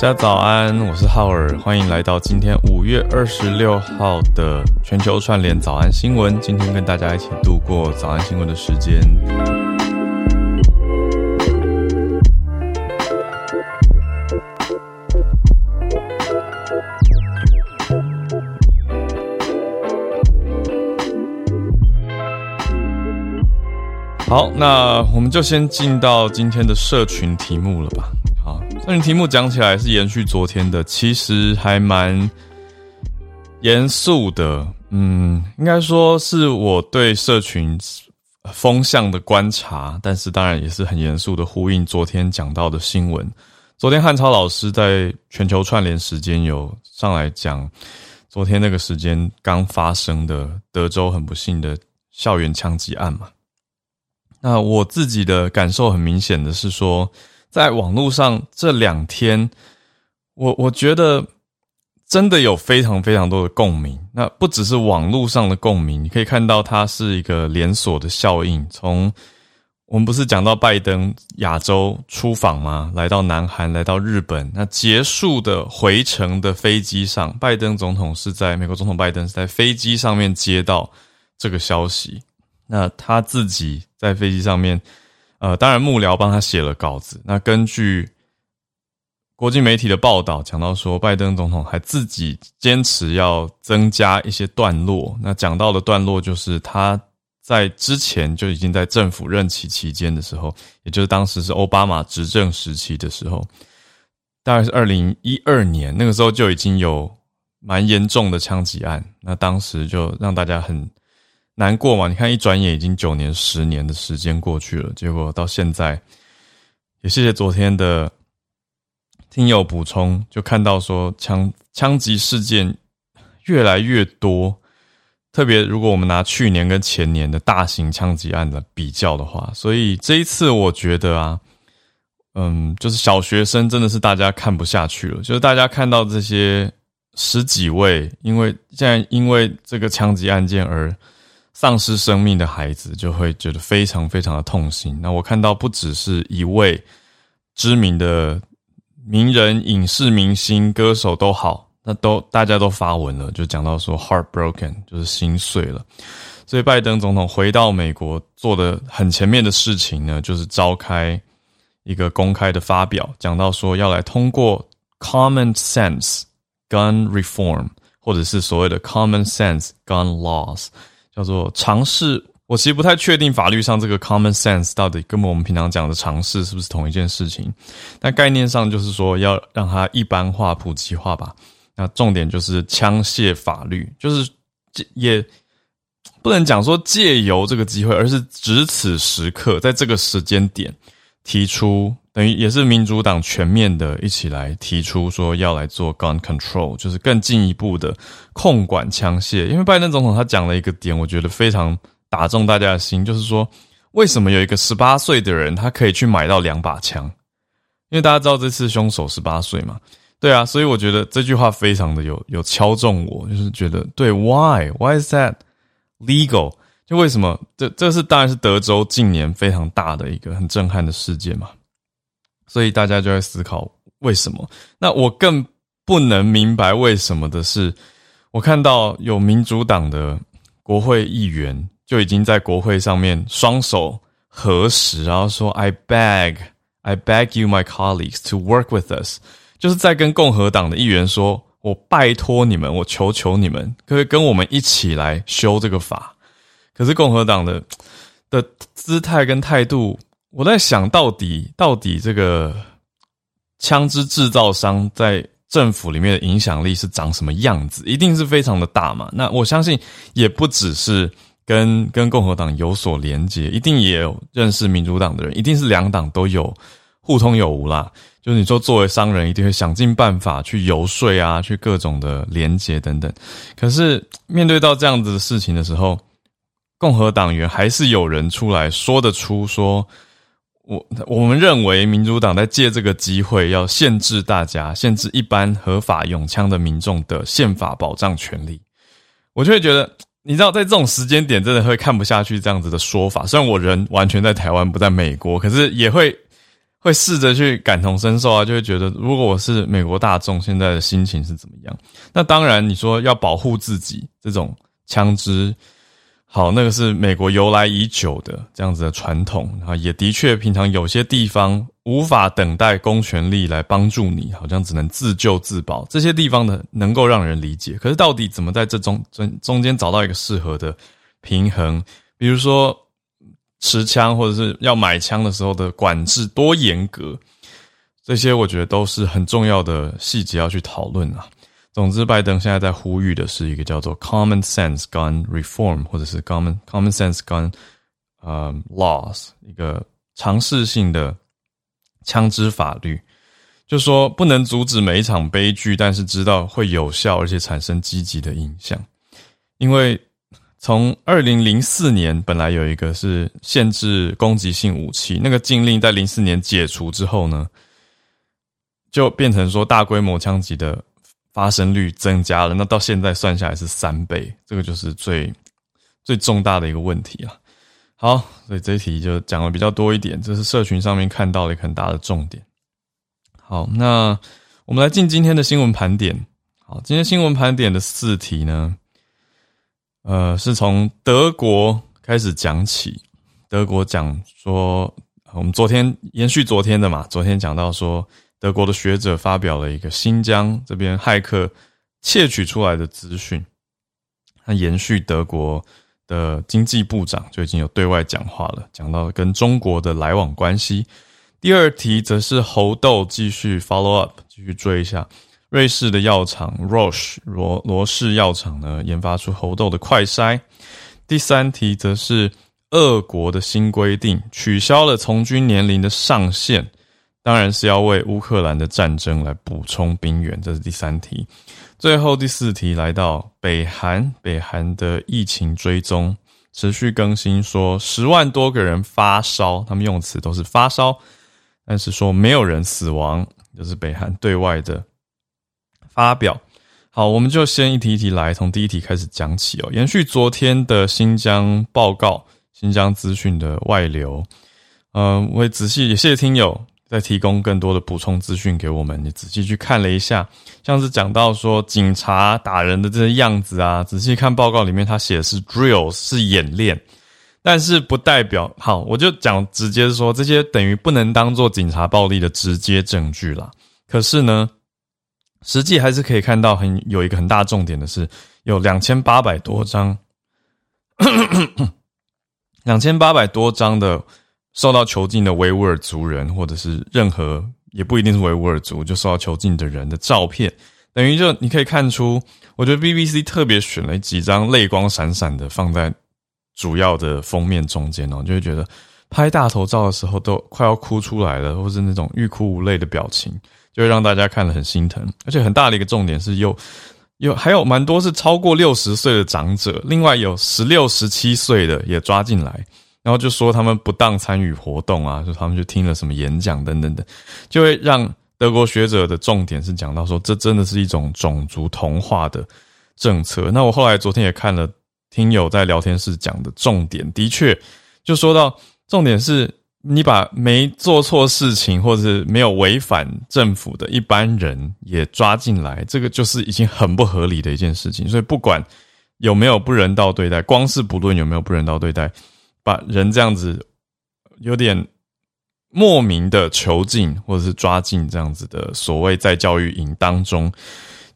大家早安，我是浩尔，欢迎来到今天五月二十六号的全球串联早安新闻。今天跟大家一起度过早安新闻的时间。好，那我们就先进到今天的社群题目了吧。那题目讲起来是延续昨天的，其实还蛮严肃的。嗯，应该说是我对社群风向的观察，但是当然也是很严肃的呼应昨天讲到的新闻。昨天汉超老师在全球串联时间有上来讲，昨天那个时间刚发生的德州很不幸的校园枪击案嘛。那我自己的感受很明显的是说。在网络上这两天，我我觉得真的有非常非常多的共鸣。那不只是网络上的共鸣，你可以看到它是一个连锁的效应。从我们不是讲到拜登亚洲出访吗？来到南韩，来到日本，那结束的回程的飞机上，拜登总统是在美国总统拜登是在飞机上面接到这个消息。那他自己在飞机上面。呃，当然幕僚帮他写了稿子。那根据国际媒体的报道，讲到说，拜登总统还自己坚持要增加一些段落。那讲到的段落，就是他在之前就已经在政府任期期间的时候，也就是当时是奥巴马执政时期的时候，大概是二零一二年，那个时候就已经有蛮严重的枪击案。那当时就让大家很。难过嘛？你看，一转眼已经九年、十年的时间过去了，结果到现在，也谢谢昨天的听友补充，就看到说枪枪击事件越来越多，特别如果我们拿去年跟前年的大型枪击案的比较的话，所以这一次我觉得啊，嗯，就是小学生真的是大家看不下去了，就是大家看到这些十几位，因为现在因为这个枪击案件而。丧失生命的孩子就会觉得非常非常的痛心。那我看到不只是一位知名的名人、影视明星、歌手都好，那都大家都发文了，就讲到说 heartbroken，就是心碎了。所以拜登总统回到美国做的很前面的事情呢，就是召开一个公开的发表，讲到说要来通过 common sense gun reform，或者是所谓的 common sense gun laws。叫做尝试，我其实不太确定法律上这个 common sense 到底跟我们平常讲的尝试是不是同一件事情，但概念上就是说要让它一般化、普及化吧。那重点就是枪械法律，就是也不能讲说借由这个机会，而是只此时刻，在这个时间点提出。等于也是民主党全面的一起来提出说要来做 gun control，就是更进一步的控管枪械。因为拜登总统他讲了一个点，我觉得非常打中大家的心，就是说为什么有一个十八岁的人他可以去买到两把枪？因为大家知道这次凶手十八岁嘛，对啊，所以我觉得这句话非常的有有敲中我，就是觉得对，why why is that legal？就为什么这这是当然是德州近年非常大的一个很震撼的事件嘛。所以大家就在思考为什么？那我更不能明白为什么的是，我看到有民主党的国会议员就已经在国会上面双手合十，然后说 “I beg, I beg you, my colleagues, to work with us”，就是在跟共和党的议员说：“我拜托你们，我求求你们，可不可以跟我们一起来修这个法？”可是共和党的 的姿态跟态度。我在想到底到底这个枪支制造商在政府里面的影响力是长什么样子？一定是非常的大嘛。那我相信也不只是跟跟共和党有所连结，一定也有认识民主党的人，一定是两党都有互通有无啦。就是你说作为商人，一定会想尽办法去游说啊，去各种的连结等等。可是面对到这样子的事情的时候，共和党员还是有人出来说得出说。我我们认为民主党在借这个机会要限制大家，限制一般合法拥枪的民众的宪法保障权利。我就会觉得，你知道，在这种时间点，真的会看不下去这样子的说法。虽然我人完全在台湾，不在美国，可是也会会试着去感同身受啊，就会觉得如果我是美国大众，现在的心情是怎么样？那当然，你说要保护自己这种枪支，好，那个是美国由来已久的这样子的传统啊，也的确，平常有些地方无法等待公权力来帮助你，好像只能自救自保。这些地方呢，能够让人理解。可是到底怎么在这中中中间找到一个适合的平衡？比如说。持枪或者是要买枪的时候的管制多严格，这些我觉得都是很重要的细节要去讨论啊。总之，拜登现在在呼吁的是一个叫做 “common sense gun reform” 或者是 “common common sense gun” 呃 laws 一个尝试性的枪支法律，就说不能阻止每一场悲剧，但是知道会有效而且产生积极的影响，因为。从二零零四年本来有一个是限制攻击性武器，那个禁令在零四年解除之后呢，就变成说大规模枪击的发生率增加了。那到现在算下来是三倍，这个就是最最重大的一个问题了。好，所以这一题就讲的比较多一点，这是社群上面看到的一个很大的重点。好，那我们来进今天的新闻盘点。好，今天新闻盘点的四题呢。呃，是从德国开始讲起。德国讲说，我们昨天延续昨天的嘛，昨天讲到说，德国的学者发表了一个新疆这边骇客窃取出来的资讯。那延续德国的经济部长就已经有对外讲话了，讲到跟中国的来往关系。第二题则是猴痘继续 follow up，继续追一下。瑞士的药厂 Roche 罗罗氏药厂呢，研发出猴痘的快筛。第三题则是俄国的新规定，取消了从军年龄的上限，当然是要为乌克兰的战争来补充兵员。这是第三题。最后第四题来到北韩，北韩的疫情追踪持续更新，说十万多个人发烧，他们用词都是发烧，但是说没有人死亡，就是北韩对外的。发表好，我们就先一题一题来，从第一题开始讲起哦。延续昨天的新疆报告、新疆资讯的外流，嗯、呃，我也仔细也谢谢听友再提供更多的补充资讯给我们。你仔细去看了一下，像是讲到说警察打人的这些样子啊，仔细看报告里面，他写的是 drill 是演练，但是不代表好，我就讲直接说这些等于不能当做警察暴力的直接证据啦。可是呢？实际还是可以看到很有一个很大重点的是，有两千八百多张，两千八百多张的受到囚禁的维吾尔族人，或者是任何也不一定是维吾尔族就受到囚禁的人的照片，等于就你可以看出，我觉得 BBC 特别选了几张泪光闪闪的放在主要的封面中间哦，就会觉得拍大头照的时候都快要哭出来了，或是那种欲哭无泪的表情。就会让大家看了很心疼，而且很大的一个重点是有，有有还有蛮多是超过六十岁的长者，另外有十六、十七岁的也抓进来，然后就说他们不当参与活动啊，就他们就听了什么演讲等等的，就会让德国学者的重点是讲到说，这真的是一种种族同化的政策。那我后来昨天也看了听友在聊天室讲的重点，的确就说到重点是。你把没做错事情或者是没有违反政府的一般人也抓进来，这个就是已经很不合理的一件事情。所以不管有没有不人道对待，光是不论有没有不人道对待，把人这样子有点莫名的囚禁或者是抓进这样子的所谓在教育营当中，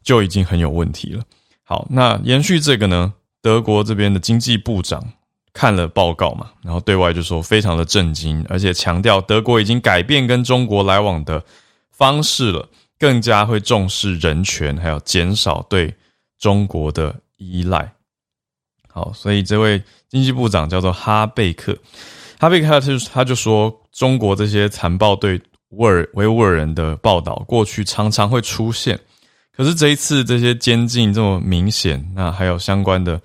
就已经很有问题了。好，那延续这个呢，德国这边的经济部长。看了报告嘛，然后对外就说非常的震惊，而且强调德国已经改变跟中国来往的方式了，更加会重视人权，还有减少对中国的依赖。好，所以这位经济部长叫做哈贝克，哈贝克他就他就说，中国这些残暴对乌尔维吾尔人的报道，过去常常会出现，可是这一次这些监禁这么明显，那还有相关的。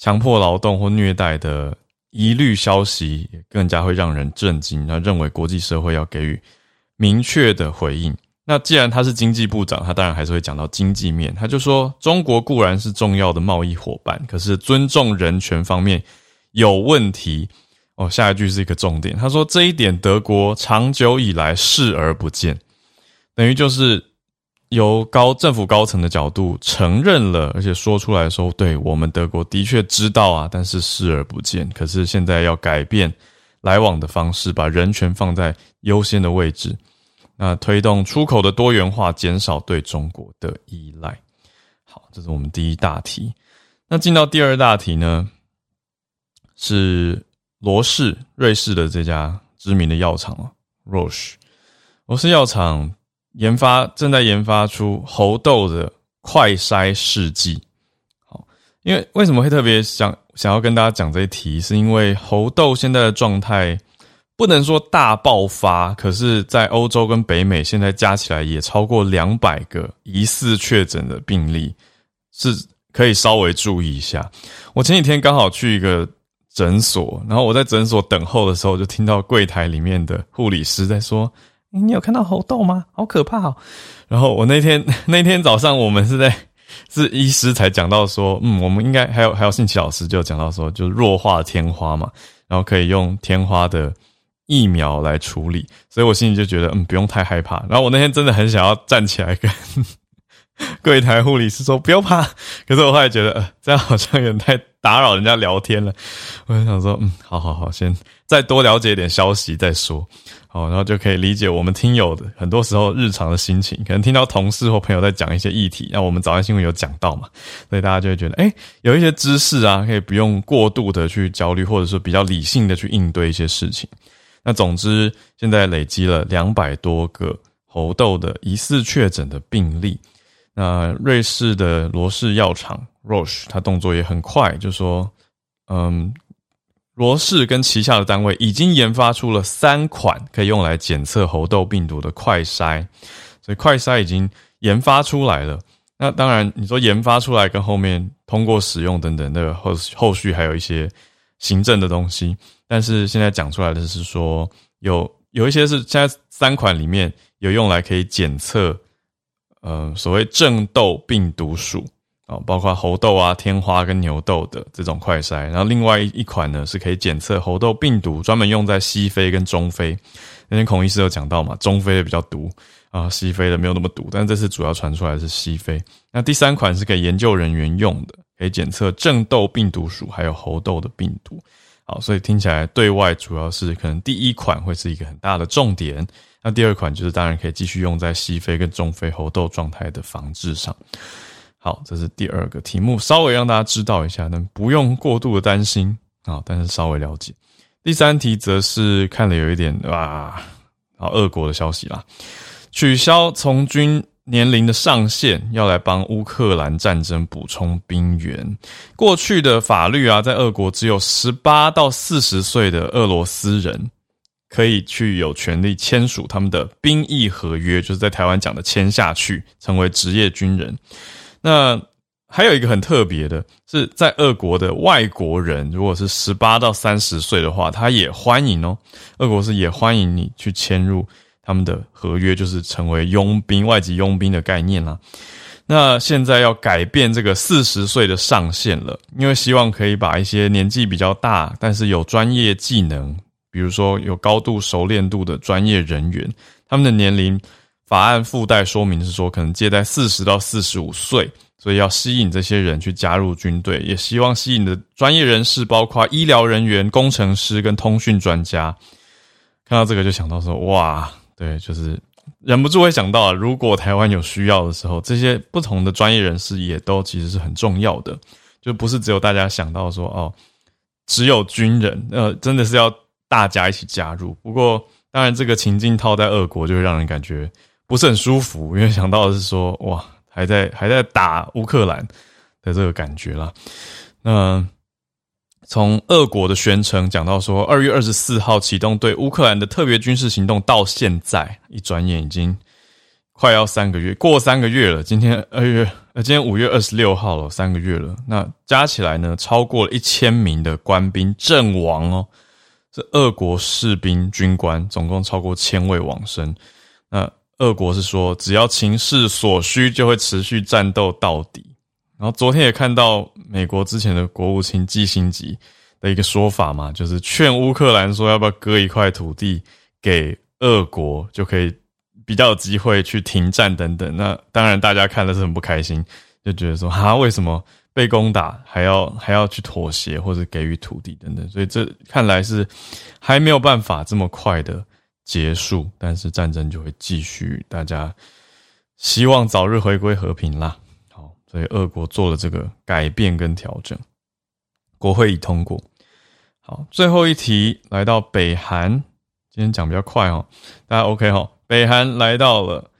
强迫劳动或虐待的疑虑消息，也更加会让人震惊。他认为国际社会要给予明确的回应。那既然他是经济部长，他当然还是会讲到经济面。他就说，中国固然是重要的贸易伙伴，可是尊重人权方面有问题。哦，下一句是一个重点，他说这一点德国长久以来视而不见，等于就是由高政府高层的角度承认了，而且说出来说，对我们德国的确知道啊，但是视而不见。可是现在要改变来往的方式，把人权放在优先的位置。那推动出口的多元化，减少对中国的依赖。好，这是我们第一大题。那进到第二大题呢，是罗氏瑞士的这家知名的药厂哦，Roche。罗氏药厂研发正在研发出猴痘的快筛试剂。好，因为为什么会特别想想要跟大家讲这一题，是因为猴痘现在的状态。不能说大爆发，可是，在欧洲跟北美现在加起来也超过两百个疑似确诊的病例，是可以稍微注意一下。我前几天刚好去一个诊所，然后我在诊所等候的时候，就听到柜台里面的护理师在说：“你有看到猴痘吗？好可怕哦！”然后我那天 那天早上，我们是在 是医师才讲到说：“嗯，我们应该还有还有兴趣老师就讲到说，就是弱化天花嘛，然后可以用天花的。”疫苗来处理，所以我心里就觉得，嗯，不用太害怕。然后我那天真的很想要站起来跟 柜台护理师说不要怕，可是我后来觉得，呃，这样好像有点太打扰人家聊天了。我就想说，嗯，好好好，先再多了解一点消息再说。好，然后就可以理解我们听友的很多时候日常的心情，可能听到同事或朋友在讲一些议题，那我们早安新闻有讲到嘛，所以大家就会觉得，诶，有一些知识啊，可以不用过度的去焦虑，或者说比较理性的去应对一些事情。那总之，现在累积了两百多个猴痘的疑似确诊的病例。那瑞士的罗氏药厂 Roche，它动作也很快，就说，嗯，罗氏跟旗下的单位已经研发出了三款可以用来检测猴痘病毒的快筛，所以快筛已经研发出来了。那当然，你说研发出来跟后面通过使用等等的后后续还有一些行政的东西。但是现在讲出来的是说，有有一些是现在三款里面有用来可以检测，呃，所谓正痘病毒属啊，包括猴痘啊、天花跟牛痘的这种快筛。然后另外一款呢是可以检测猴痘病毒，专门用在西非跟中非。那天孔医师有讲到嘛，中非的比较毒啊，西非的没有那么毒。但这次主要传出来是西非。那第三款是给研究人员用的，可以检测正痘病毒属还有猴痘的病毒。好，所以听起来对外主要是可能第一款会是一个很大的重点，那第二款就是当然可以继续用在西非跟中非猴痘状态的防治上。好，这是第二个题目，稍微让大家知道一下，但不用过度的担心啊，但是稍微了解。第三题则是看了有一点哇，好，俄国的消息啦，取消从军。年龄的上限要来帮乌克兰战争补充兵员。过去的法律啊，在俄国只有十八到四十岁的俄罗斯人可以去有权利签署他们的兵役合约，就是在台湾讲的签下去，成为职业军人。那还有一个很特别的是，在俄国的外国人，如果是十八到三十岁的话，他也欢迎哦。俄国是也欢迎你去签入。他们的合约就是成为佣兵、外籍佣兵的概念啦。那现在要改变这个四十岁的上限了，因为希望可以把一些年纪比较大，但是有专业技能，比如说有高度熟练度的专业人员，他们的年龄法案附带说明是说，可能介在四十到四十五岁，所以要吸引这些人去加入军队，也希望吸引的专业人士包括医疗人员、工程师跟通讯专家。看到这个就想到说，哇！对，就是忍不住会想到，如果台湾有需要的时候，这些不同的专业人士也都其实是很重要的，就不是只有大家想到说哦，只有军人，呃，真的是要大家一起加入。不过，当然这个情境套在俄国，就会让人感觉不是很舒服，因为想到的是说，哇，还在还在打乌克兰的这个感觉啦。那。从俄国的宣称讲到说，二月二十四号启动对乌克兰的特别军事行动，到现在一转眼已经快要三个月，过三个月了。今天二月，呃，今天五月二十六号了，三个月了。那加起来呢，超过了一千名的官兵阵亡哦，这俄国士兵军官总共超过千位往生。那俄国是说，只要情势所需，就会持续战斗到底。然后昨天也看到美国之前的国务卿基辛吉，的一个说法嘛，就是劝乌克兰说要不要割一块土地给俄国，就可以比较有机会去停战等等。那当然大家看了是很不开心，就觉得说哈，为什么被攻打还要还要去妥协或者给予土地等等？所以这看来是还没有办法这么快的结束，但是战争就会继续。大家希望早日回归和平啦。所以俄国做了这个改变跟调整。国会已通过。好，最后一题来到北韩，今天讲比较快哦，大家 OK 哈？北韩来到了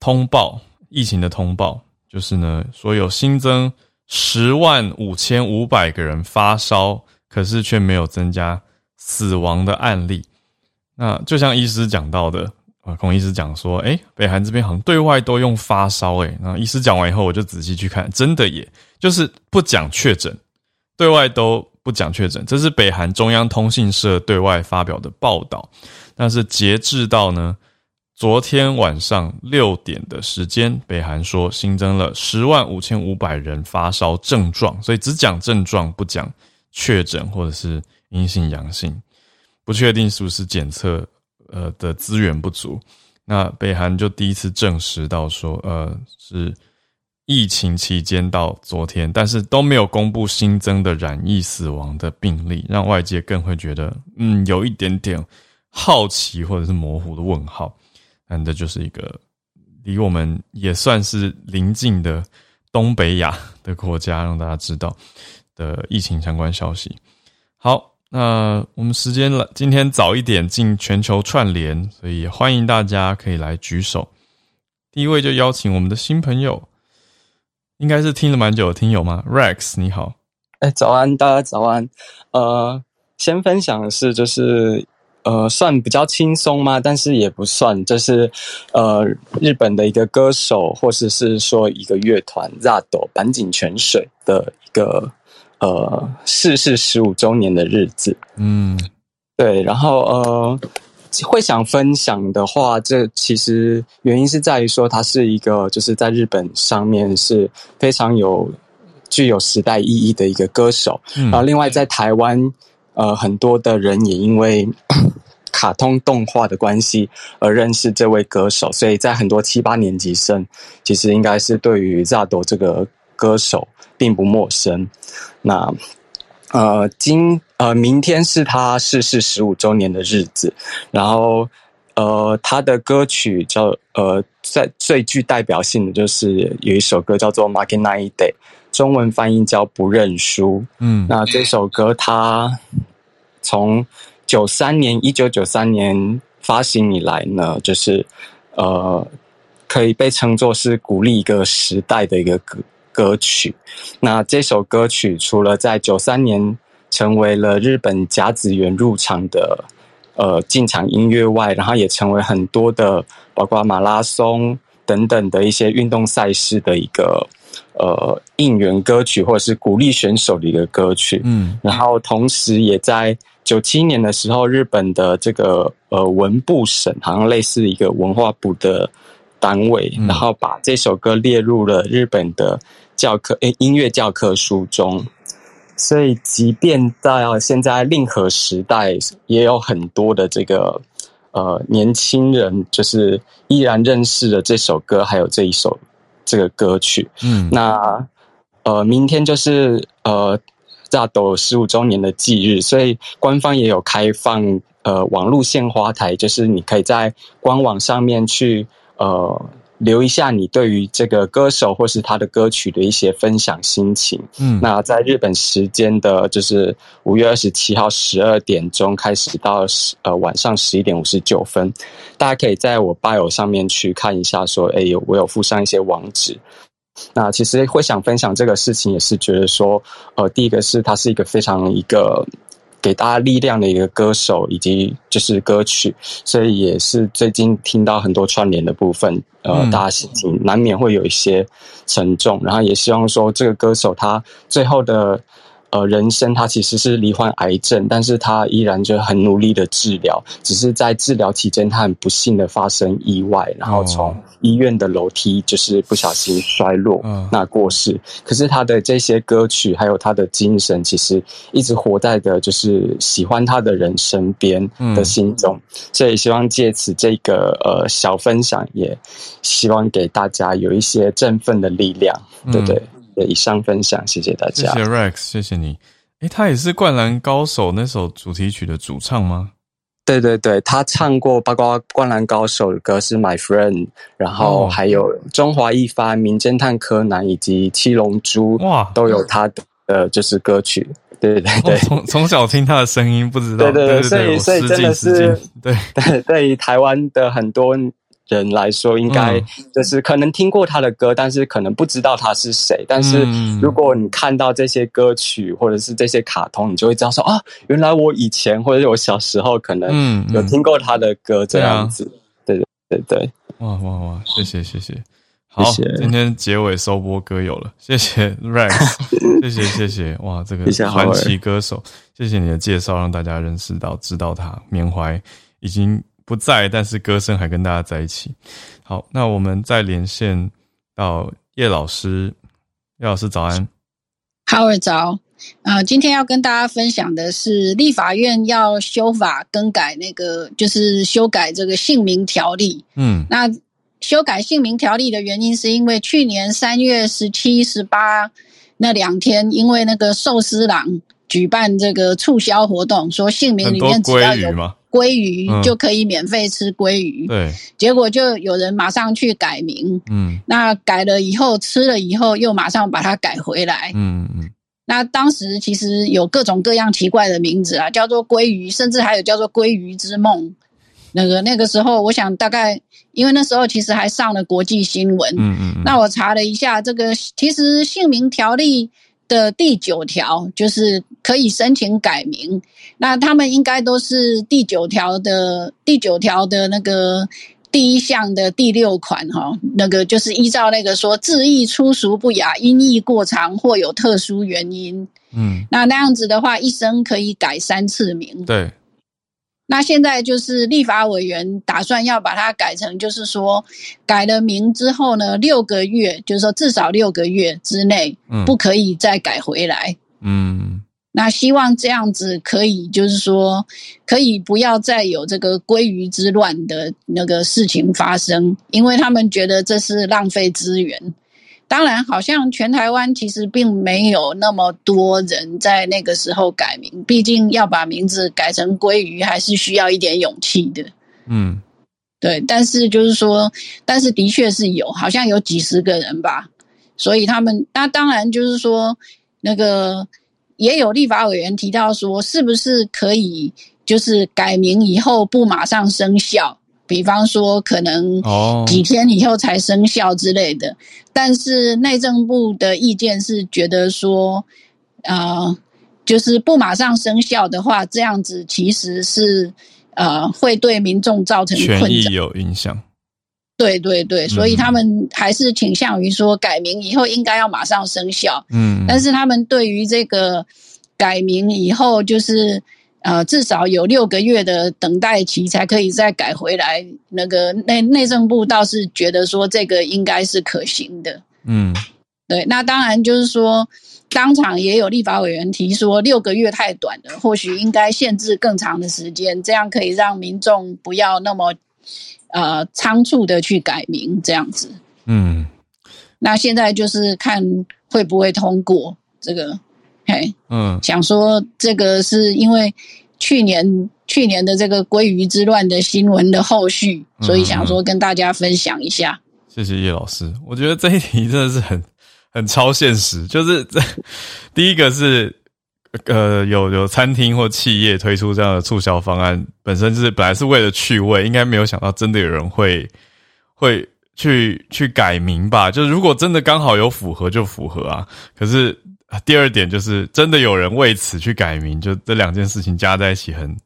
通报疫情的通报，就是呢说有新增十万五千五百个人发烧，可是却没有增加死亡的案例。那就像医师讲到的啊，孔医师讲说，诶，北韩这边好像对外都用发烧，诶，那医师讲完以后，我就仔细去看，真的耶，就是不讲确诊。对外都不讲确诊，这是北韩中央通信社对外发表的报道。但是截至到呢昨天晚上六点的时间，北韩说新增了十万五千五百人发烧症状，所以只讲症状，不讲确诊或者是阴性阳性，不确定是不是检测呃的资源不足。那北韩就第一次证实到说呃是。疫情期间到昨天，但是都没有公布新增的染疫死亡的病例，让外界更会觉得，嗯，有一点点好奇或者是模糊的问号。嗯这就是一个离我们也算是邻近的东北亚的国家，让大家知道的疫情相关消息。好，那我们时间了，今天早一点进全球串联，所以欢迎大家可以来举手。第一位就邀请我们的新朋友。应该是听了蛮久的听友吗？Rex，你好。哎，早安，大家早安。呃，先分享的是，就是呃，算比较轻松吗？但是也不算，就是呃，日本的一个歌手，或者是说一个乐团，ZARD 坂井泉水的一个呃逝世十五周年的日子。嗯，对，然后呃。会想分享的话，这其实原因是在于说，他是一个就是在日本上面是非常有具有时代意义的一个歌手。嗯、然后，另外在台湾，呃，很多的人也因为 卡通动画的关系而认识这位歌手，所以在很多七八年级生其实应该是对于 ZARD 这个歌手并不陌生。那。呃，今呃，明天是他逝世十五周年的日子，然后呃，他的歌曲叫呃，在最具代表性的就是有一首歌叫做《负けないで》，中文翻译叫《不认输》。嗯，那这首歌他从九三年一九九三年发行以来呢，就是呃，可以被称作是鼓励一个时代的一个歌。 歌曲，那这首歌曲除了在九三年成为了日本甲子园入场的呃进场音乐外，然后也成为很多的包括马拉松等等的一些运动赛事的一个呃应援歌曲，或者是鼓励选手的一个歌曲。嗯，然后同时也在九七年的时候，日本的这个呃文部省，好像类似一个文化部的单位，然后把这首歌列入了日本的。教科诶，音乐教科书中，所以即便到现在令和时代，也有很多的这个呃年轻人，就是依然认识了这首歌，还有这一首这个歌曲。嗯，那呃，明天就是呃 ZARD 十五周年的忌日，所以官方也有开放呃网络献花台，就是你可以在官网上面去呃。留一下你对于这个歌手或是他的歌曲的一些分享心情。嗯，那在日本时间的，就是五月二十七号十二点钟开始到十呃晚上十一点五十九分，大家可以在我 bio 上面去看一下说，说哎有我有附上一些网址。那其实会想分享这个事情，也是觉得说，呃，第一个是它是一个非常一个。给大家力量的一个歌手，以及就是歌曲，所以也是最近听到很多串联的部分，呃，大家心情难免会有一些沉重，然后也希望说这个歌手他最后的呃人生他其实是罹患癌症，但是他依然就很努力的治疗，只是在治疗期间他很不幸的发生意外，然后从医院的楼梯就是不小心摔落，那过世。可是他的这些歌曲还有他的精神，其实一直活在的就是喜欢他的人身边的心中，所以希望借此这个呃小分享，也希望给大家有一些振奋的力量，对不对？以上分享，谢谢大家。谢谢 Rex，谢谢你。诶，他也是《灌篮高手》那首主题曲的主唱吗？对对对，他唱过包括《灌篮高手》的歌是《My Friend》，然后还有《中华一番》、《名侦探柯南》以及《七龙珠》哇，都有他的呃，就是歌曲。对对对，从从小听他的声音，不知道。对对对，所以所以真的是对 对对于台湾的很多。人来说，应该就是可能听过他的歌，但是可能不知道他是谁。但是如果你看到这些歌曲或者是这些卡通，你就会知道说啊，原来我以前或者是我小时候可能有听过他的歌这样子。对对对对，哇哇哇！谢谢谢谢，好，今天结尾收播歌友了，谢谢 Rex，谢谢谢谢，哇，这个传奇歌手，谢谢你的介绍，让大家认识到知道他缅怀已经。不在，但是歌声还跟大家在一起。好，那我们再连线到叶老师。叶老师早安，好尔早。呃，今天要跟大家分享的是立法院要修法更改那个，就是修改这个姓名条例。嗯，那修改姓名条例的原因是因为去年三月十七、十八那两天，因为那个寿司郎举办这个促销活动，说姓名里面只要有鲑鱼就可以免费吃鲑鱼，嗯，对，结果就有人马上去改名，嗯，那改了以后吃了以后又马上把它改回来，嗯嗯，那当时其实有各种各样奇怪的名字啊，叫做鲑鱼，甚至还有叫做鲑鱼之梦，那个那个时候我想大概因为那时候其实还上了国际新闻，嗯嗯，那我查了一下这个其实姓名条例。的第九条就是可以申请改名，那他们应该都是第九条的第九条的那个第一项的第六款哈，那个就是依照那个说字义粗俗不雅、音译过长或有特殊原因，嗯，那那样子的话，一生可以改三次名，对。那现在就是立法委员打算要把它改成，就是说改了名之后呢，六个月，就是说至少六个月之内，不可以再改回来。嗯，那希望这样子可以，就是说可以不要再有这个鲑鱼之乱的那个事情发生，因为他们觉得这是浪费资源。当然，好像全台湾其实并没有那么多人在那个时候改名，毕竟要把名字改成鲑鱼，还是需要一点勇气的。嗯，对。但是就是说，但是的确是有，好像有几十个人吧。所以他们，那当然就是说，那个也有立法委员提到说，是不是可以就是改名以后不马上生效？比方说，可能几天以后才生效之类的，但是内政部的意见是觉得说，呃，就是不马上生效的话，这样子其实是呃会对民众造成权益有影响。对对对，所以他们还是倾向于说改名以后应该要马上生效。嗯，但是他们对于这个改名以后就是。呃，至少有六个月的等待期才可以再改回来。那个内内政部倒是觉得说这个应该是可行的。嗯，对。那当然就是说，当场也有立法委员提说六个月太短了，或许应该限制更长的时间，这样可以让民众不要那么呃仓促的去改名这样子。嗯，那现在就是看会不会通过这个。嘿，嗯，想说这个是因为去年去年的这个鲑鱼之乱的新闻的后续，所以想说跟大家分享一下。谢谢叶老师，我觉得这一题真的是很很超现实。就是这第一个是呃，有有餐厅或企业推出这样的促销方案，本身就是本来是为了趣味，应该没有想到真的有人会会去去改名吧？就是如果真的刚好有符合就符合啊，可是。第二点就是真的有人为此去改名，就这两件事情加在一起很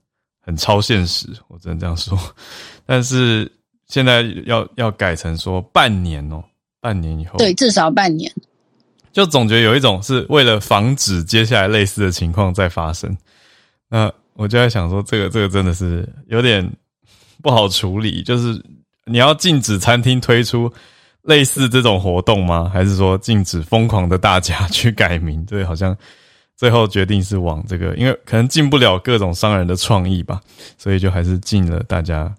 很超现实，我只能这样说。但是现在要要改成说半年哦，半年以后，对，至少半年。就总觉得有一种是为了防止接下来类似的情况再发生。那我就在想说，这个这个真的是有点不好处理。就是你要禁止餐厅推出类似这种活动吗？还是说禁止疯狂的大家去改名？对，好像最后决定是往这个，因为可能禁不了各种商人的创意吧，所以就还是禁了大家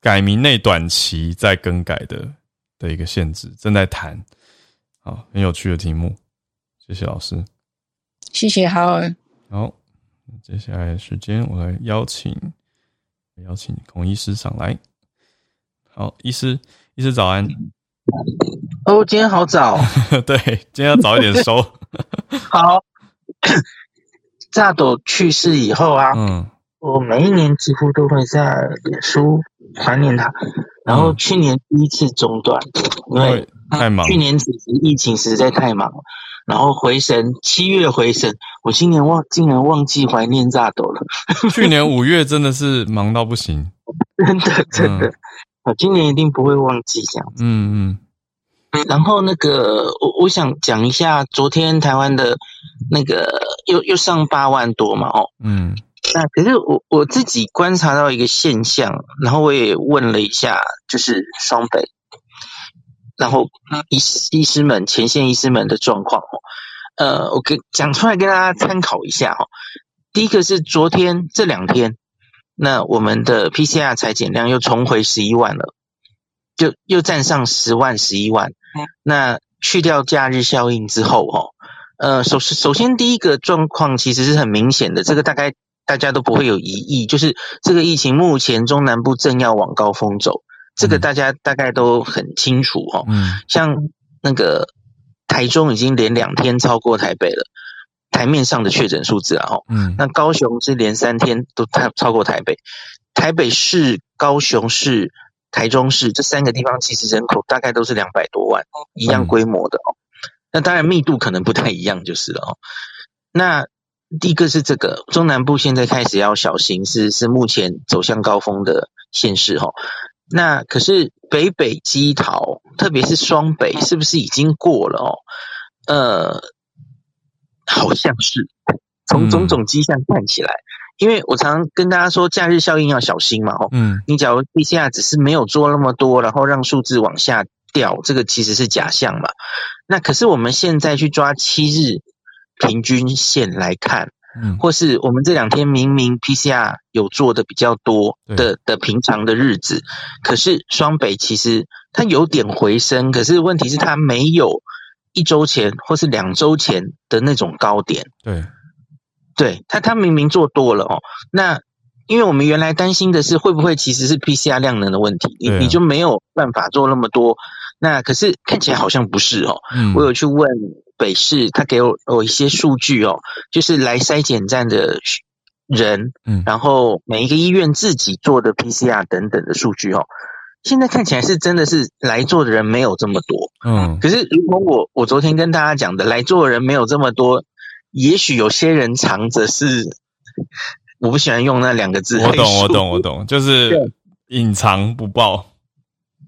改名内短期再更改的的一个限制。正在谈。好，很有趣的题目，谢谢老师，谢谢好儿。好，接下来的时间我来邀请邀请孔医师上来。好，医师，医师早安。哦，今天好早。对，今天要早一点收。好，炸斗去世以后啊，嗯，我每一年几乎都会在脸书怀念他，然后去年第一次中断，因为。太忙，去年此时疫情实在太忙了，然后回神七月回神，我今年忘竟然忘记怀念炸斗了。去年五月真的是忙到不行，真的真的，我、嗯、今年一定不会忘记这样子。嗯嗯，然后那个我我想讲一下，昨天台湾的那个又又上八万多嘛，哦，嗯，那可是我我自己观察到一个现象，然后我也问了一下，就是双北。然后医医师们、前线医师们的状况哦，呃，我给讲出来给大家参考一下哦。第一个是昨天这两天，那我们的 PCR 裁减量又重回十一万了，就又站上十万、十一万。那去掉假日效应之后哦，呃，首首先第一个状况其实是很明显的，这个大概大家都不会有疑义，就是这个疫情目前中南部正要往高峰走。这个大家大概都很清楚哦，嗯，像那个台中已经连两天超过台北了，台面上的确诊数字啊，哈，嗯，那高雄是连三天都超超过台北，台北市、高雄市、台中市这三个地方其实人口大概都是两百多万，一样规模的哦，那当然密度可能不太一样就是了哦。那第一个是这个中南部现在开始要小心，是是目前走向高峰的县市哦。那可是北北基桃，特别是双北，是不是已经过了哦？呃，好像是，从种种迹象看起来，嗯、因为我常常跟大家说，假日效应要小心嘛，哦，嗯，你假如 PCR 只是没有做那么多，然后让数字往下掉，这个其实是假象嘛。那可是我们现在去抓七日平均线来看。嗯，或是我们这两天明明 PCR 有做的比较多的的平常的日子，可是双北其实它有点回升，可是问题是它没有一周前或是两周前的那种高点。对，对，他他明明做多了哦。那因为我们原来担心的是会不会其实是 PCR 量能的问题，你你就没有办法做那么多。那可是看起来好像不是哦。嗯，我有去问。北市他给我我一些数据哦，就是来筛检站的人，嗯，然后每一个医院自己做的 PCR 等等的数据哦，现在看起来是真的是来做的人没有这么多，嗯，可是如果我我昨天跟大家讲的来做的人没有这么多，也许有些人藏着是，我不喜欢用那两个字，我懂我懂我懂，就是隐藏不报。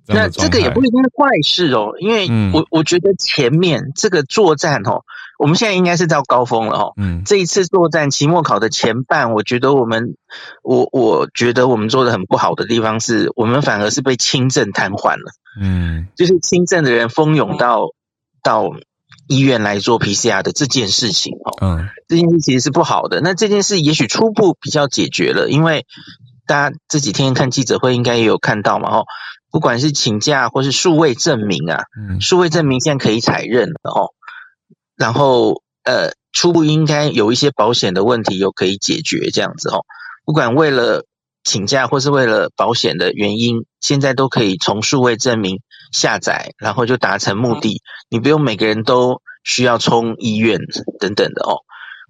那这个也不一定是坏事哦，因为我我觉得前面这个作战哦，我们现在应该是到高峰了哦。嗯，这一次作战期末考的前半，我觉得我们我我觉得我们做的很不好的地方是，我们反而是被轻症瘫痪了。嗯，就是轻症的人蜂拥到到医院来做 PCR 的这件事情哦。嗯，这件事其实是不好的。那这件事也许初步比较解决了，因为大家这几天看记者会应该也有看到嘛，哦。不管是请假或是数位证明啊，嗯，数位证明现在可以采认了哦。然后呃，初步应该有一些保险的问题又可以解决这样子哦。不管为了请假或是为了保险的原因，现在都可以从数位证明下载，然后就达成目的。你不用每个人都需要冲医院等等的哦，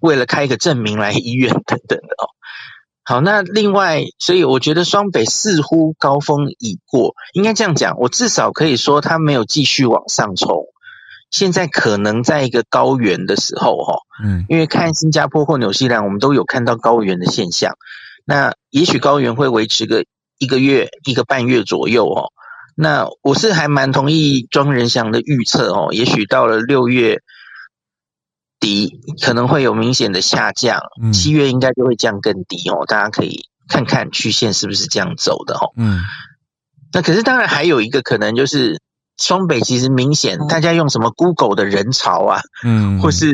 为了开一个证明来医院 等等的哦。好，那另外，所以我觉得双北似乎高峰已过，应该这样讲。我至少可以说，它没有继续往上冲。现在可能在一个高原的时候，哈，嗯，因为看新加坡或纽西兰，我们都有看到高原的现象。那也许高原会维持个一个月、一个半月左右，哦。那我是还蛮同意庄仁祥的预测，哦，也许到了六月底可能会有明显的下降，嗯、七月应该就会降更低哦。大家可以看看曲线是不是这样走的哦。嗯，那可是当然还有一个可能就是双北其实明显大家用什么 Google 的人潮啊，嗯，或是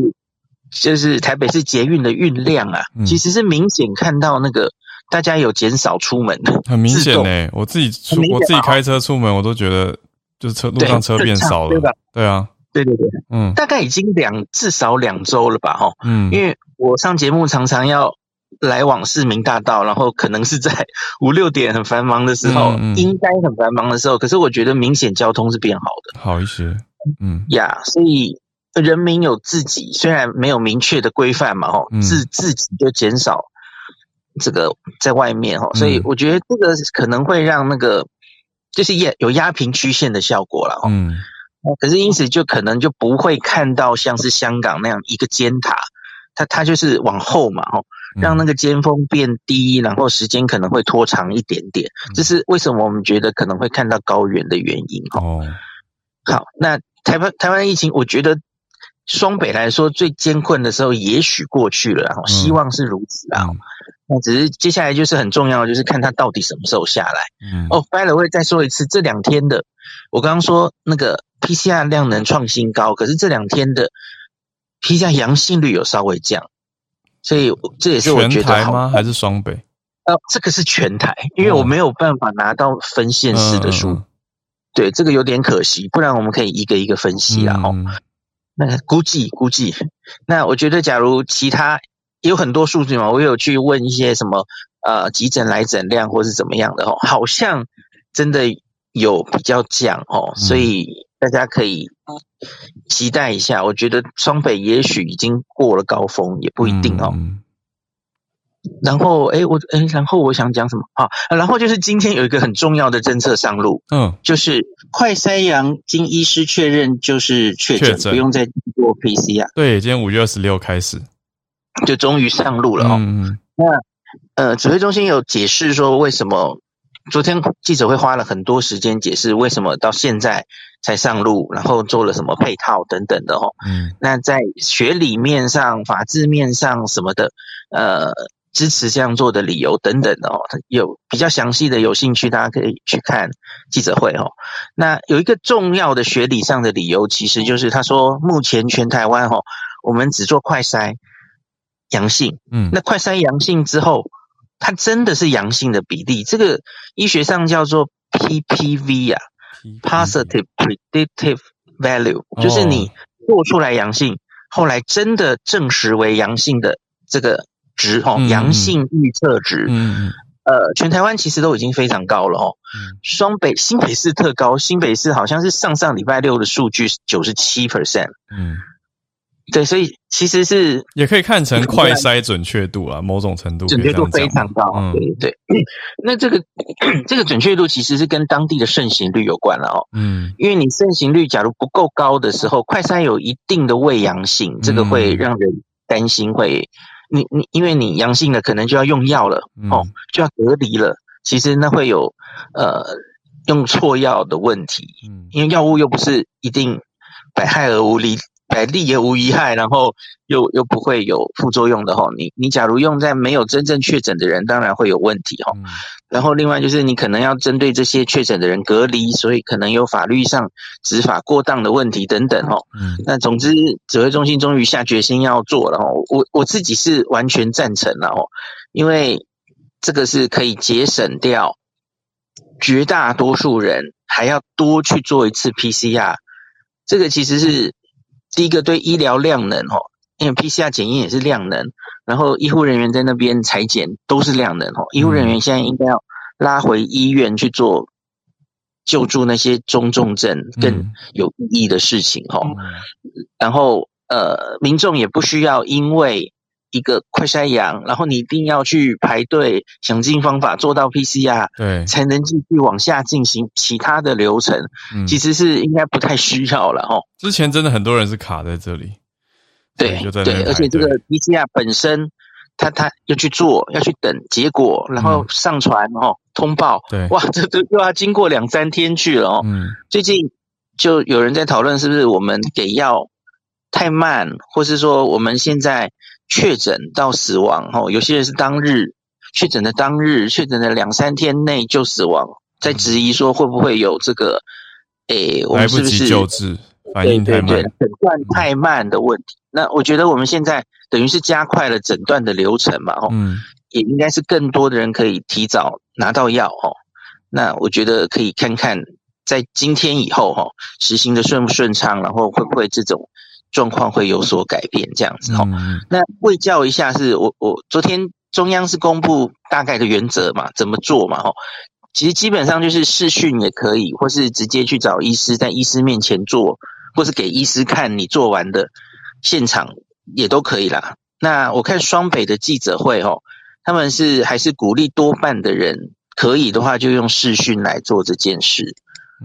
就是台北市捷运的运量啊，嗯、其实是明显看到那个大家有减少出门的，很明显呢。我自己出我自己开车出门，我都觉得就是车路上车变少了，对吧？对啊。对对对，嗯，大概已经两至少两周了吧，哈，嗯，因为我上节目常常要来往市民大道，然后可能是在 五六点很繁忙的时候，嗯嗯、应该很繁忙的时候，可是我觉得明显交通是变好的，好一些，嗯。呀，所以人民有自己虽然没有明确的规范嘛，哈，自自己就减少这个在外面哈，所以我觉得这个可能会让那个就是压有压平曲线的效果了，嗯。可是因此就可能就不会看到像是香港那样一个尖塔，它它就是往后嘛，吼，让那个尖峰变低，然后时间可能会拖长一点点，这是为什么我们觉得可能会看到高原的原因，哦。好，那台湾台湾疫情，我觉得双北来说最艰困的时候也许过去了，然后希望是如此啊。那只是接下来就是很重要的，就是看它到底什么时候下来。嗯，哦，by the way，再说一次，这两天的我刚刚说那个。PCR 量能创新高，可是这两天的 PCR 阳性率有稍微降，所以这也是我觉得好全台吗？还是双北？呃，这个是全台，因为我没有办法拿到分县市的数，嗯、对，这个有点可惜，不然我们可以一个一个分析啊。哦、那估计估计，那我觉得假如其他有很多数据嘛，我有去问一些什么呃急诊来诊量或是怎么样的哦，好像真的有比较降哦，所以。大家可以期待一下，我觉得双北也许已经过了高峰，也不一定哦。嗯、然后，哎，我哎，然后我想讲什么啊？然后就是今天有一个很重要的政策上路，嗯，就是快筛阳经医师确认就是确诊，确诊不用再做 PCR。对，今天五月二十六开始，就终于上路了哦。嗯、那呃，指挥中心有解释说为什么。昨天记者会花了很多时间解释为什么到现在才上路，然后做了什么配套等等的哦。嗯，那在学理面上、法制面上什么的，呃，支持这样做的理由等等的哦，有比较详细的，有兴趣大家可以去看记者会哦。那有一个重要的学理上的理由，其实就是他说目前全台湾哦，我们只做快筛阳性，嗯，那快筛阳性之后。它真的是阳性的比例，这个医学上叫做 PPV 啊，Positive Predictive Value，就是你做出来阳性，后来真的证实为阳性的这个值哦，阳性预测值，嗯，呃，全台湾其实都已经非常高了哦，双北、新北市特高，新北市好像是上上礼拜六的数据是九十七 percent，嗯。对，所以其实是也可以看成快筛准确度啊，某种程度准确度非常高。嗯、对对，那这个这个准确度其实是跟当地的盛行率有关了哦。嗯，因为你盛行率假如不够高的时候，快筛有一定的未阳性，这个会让人担心会，你你因为你阳性了，可能就要用药了哦，就要隔离了。其实那会有呃用错药的问题，嗯，因为药物又不是一定百害而无利。百利也无一害，然后又又不会有副作用的哈。你你假如用在没有真正确诊的人，当然会有问题哈。嗯、然后另外就是你可能要针对这些确诊的人隔离，所以可能有法律上执法过当的问题等等哈。嗯。那总之，指挥中心终于下决心要做了哈。我我自己是完全赞成了哦，因为这个是可以节省掉绝大多数人还要多去做一次 PCR，这个其实是。第一个对医疗量能哦，因为 PCR 检验也是量能，然后医护人员在那边采检都是量能哦。医护人员现在应该要拉回医院去做救助那些中重症更有意义的事情哈。然后呃，民众也不需要因为一个快筛阳，然后你一定要去排队，想尽方法做到 PCR，对，才能继续往下进行其他的流程。嗯，其实是应该不太需要了哦。之前真的很多人是卡在这里，对对，而且这个 PCR 本身，他他要去做，要去等结果，然后上传哦，通报，对，哇，这都又要经过两三天去了哦。嗯，最近就有人在讨论，是不是我们给药太慢，或是说我们现在确诊到死亡，吼，有些人是当日确诊的当日，确诊的两三天内就死亡，在质疑说会不会有这个，诶，我们是不是救治反应太慢，诊断太慢的问题？那我觉得我们现在等于是加快了诊断的流程嘛，吼，嗯，也应该是更多的人可以提早拿到药，吼，那我觉得可以看看在今天以后，哈，实行的顺不顺畅，然后会不会这种。状况会有所改变，这样子哈。嗯、那会教一下是我我昨天中央是公布大概的原则嘛，怎么做嘛哈。其实基本上就是视讯也可以，或是直接去找医师，在医师面前做，或是给医师看你做完的现场也都可以啦。那我看双北的记者会哦，他们是还是鼓励多半的人可以的话就用视讯来做这件事。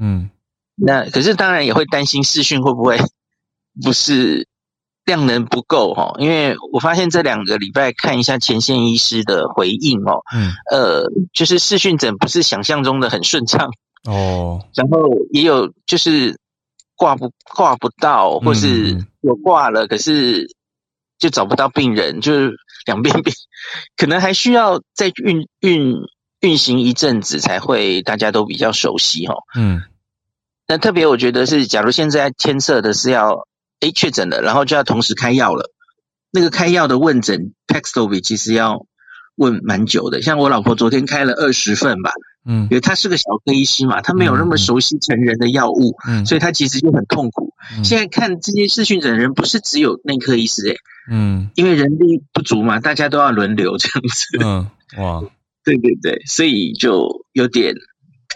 嗯，那可是当然也会担心视讯会不会。不是量能不够哈，因为我发现这两个礼拜看一下前线医师的回应哦，嗯，呃，就是视讯诊不是想象中的很顺畅哦，然后也有就是挂不挂不到，或是有挂了，可是就找不到病人，就是两边病可能还需要再运运运行一阵子才会大家都比较熟悉哈，嗯，那特别我觉得是，假如现在牵涉的是要。诶，确诊了，然后就要同时开药了。那个开药的问诊，Paxlovid 其实要问蛮久的。像我老婆昨天开了二十份吧，嗯，因为她是个小科医师嘛，她没有那么熟悉成人的药物，嗯，所以她其实就很痛苦。嗯，现在看这些视讯诊人，不是只有内科医师诶，嗯，因为人力不足嘛，大家都要轮流 这样子。嗯，哇，对对对，所以就有点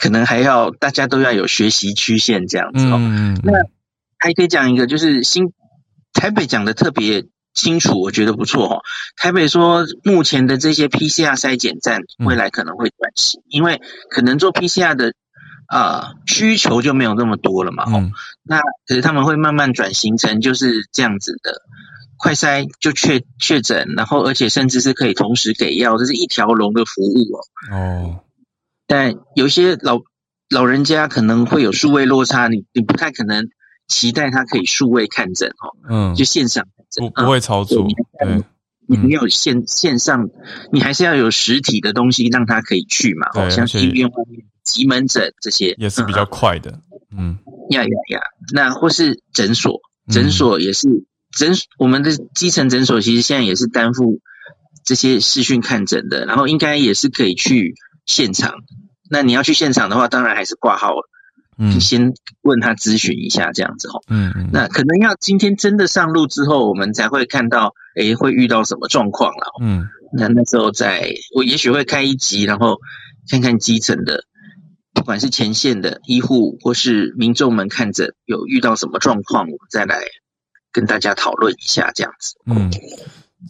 可能还要大家都要有学习曲线这样子哦。嗯，那。还可以讲一个，就是新台北讲的特别清楚，我觉得不错哈。台北说，目前的这些 PCR 筛检站未来可能会转型，嗯、因为可能做 PCR 的啊、呃、需求就没有那么多了嘛。嗯、那可是他们会慢慢转型成就是这样子的，快筛就确确诊，然后而且甚至是可以同时给药，这是一条龙的服务哦。哦，但有些老老人家可能会有数位落差，你你不太可能。期待他可以数位看诊哦，嗯，就线上看诊，不不会操作，对，你没有线线上，你还是要有实体的东西让他可以去嘛，哦，像医院外面急门诊这些也是比较快的，嗯，呀呀呀，那或是诊所，诊所也是诊，我们的基层诊所其实现在也是担负这些视讯看诊的，然后应该也是可以去现场，那你要去现场的话，当然还是挂号了。嗯，先问他咨询一下这样子哦，嗯嗯，那可能要今天真的上路之后，我们才会看到，诶，会遇到什么状况了，嗯，那那时候再，我也许会开一集，然后看看基层的，不管是前线的医护或是民众们看着有遇到什么状况，我们再来跟大家讨论一下这样子。嗯，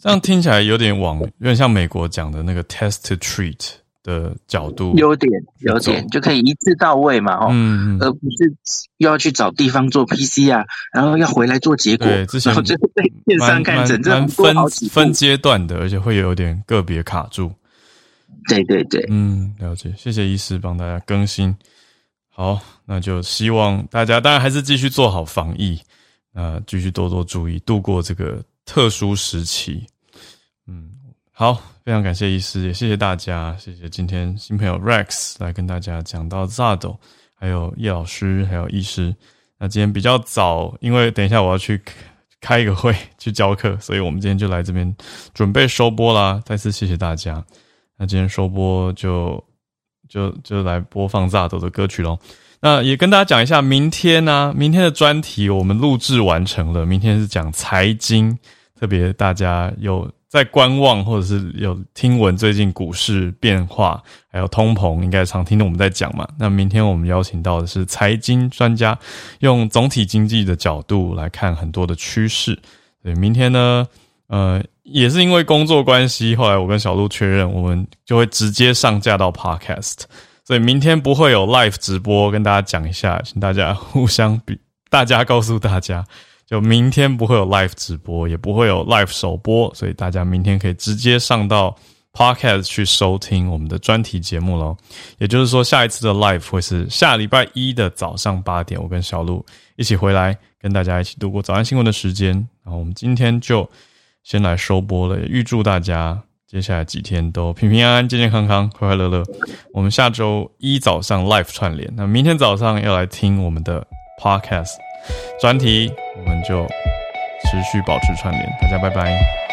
这样听起来有点往，有点像美国讲的那个 test to treat。的角度优点优点就可以一次到位嘛，哦，嗯，而不是又要去找地方做 PC 啊然后要回来做结果，对，之前就被电商看诊，这分分阶段的，而且会有点个别卡住。对对对，嗯，了解，谢谢医师帮大家更新。好，那就希望大家当然还是继续做好防疫，呃，继续多多注意，度过这个特殊时期。嗯，好。非常感谢医师，也谢谢大家，谢谢今天新朋友 Rex 来跟大家讲到 ZARD，还有叶老师，还有医师。那今天比较早，因为等一下我要去 开一个会去教课，所以我们今天就来这边准备收播啦。再次谢谢大家。那今天收播就就就来播放 ZARD 的歌曲喽。那也跟大家讲一下，明天呢、明天的专题我们录制完成了，明天是讲财经，特别大家有。在观望，或者是有听闻最近股市变化，还有通膨，应该常听到我们在讲嘛。那明天我们邀请到的是财经专家，用总体经济的角度来看很多的趋势。对，明天呢，呃，也是因为工作关系，后来我跟小鹿确认，我们就会直接上架到 Podcast，所以明天不会有 Live 直播，跟大家讲一下，请大家互相比，大家告诉大家。就明天不会有 live 直播，也不会有 live 首播，所以大家明天可以直接上到 podcast 去收听我们的专题节目喽。也就是说，下一次的 live 会是下礼拜一的早上八点，我跟小鹿一起回来，跟大家一起度过早安新闻的时间。然后我们今天就先来收播了，也预祝大家。接下来几天都平平安安、健健康康、快快乐乐。我们下周一早上 live 串联，那明天早上要来听我们的 podcast。专题，我们就持续保持串联，大家拜拜。